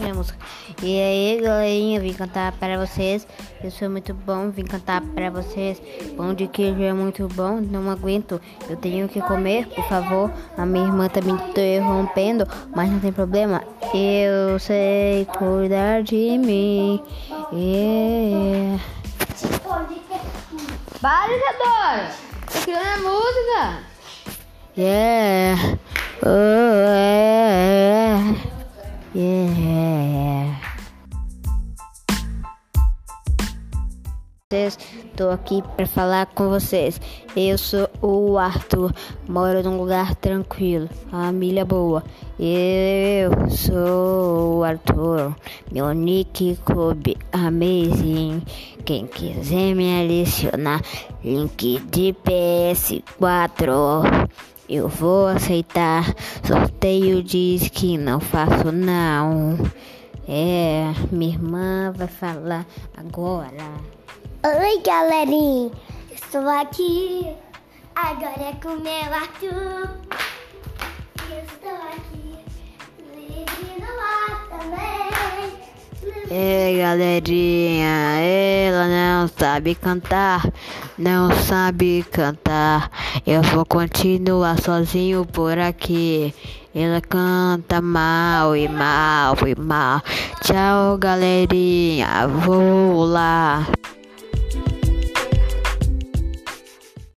minha música. E aí, galerinha, vim cantar para vocês. Eu sou muito bom, vim cantar para vocês. Pão de queijo é muito bom, não aguento. Eu tenho que comer, por favor. A minha irmã tá me interrompendo, mas não tem problema. Eu sei cuidar de mim. Yeah. Para, criando a música! Yeah. Oh, yeah. Yeah. Estou aqui para falar com vocês. Eu sou o Arthur, moro num lugar tranquilo, família boa. Eu sou o Arthur, meu nick clube amazing. Quem quiser me adicionar, link de PS4. Eu vou aceitar. Sorteio diz que não faço não. É, minha irmã vai falar agora. Oi, galerinha. Estou aqui. Agora é com meu Arthur. Estou aqui. Livre no também. Ei, galerinha, ela não sabe cantar, não sabe cantar. Eu vou continuar sozinho por aqui. Ela canta mal e mal e mal. Tchau, galerinha, vou lá.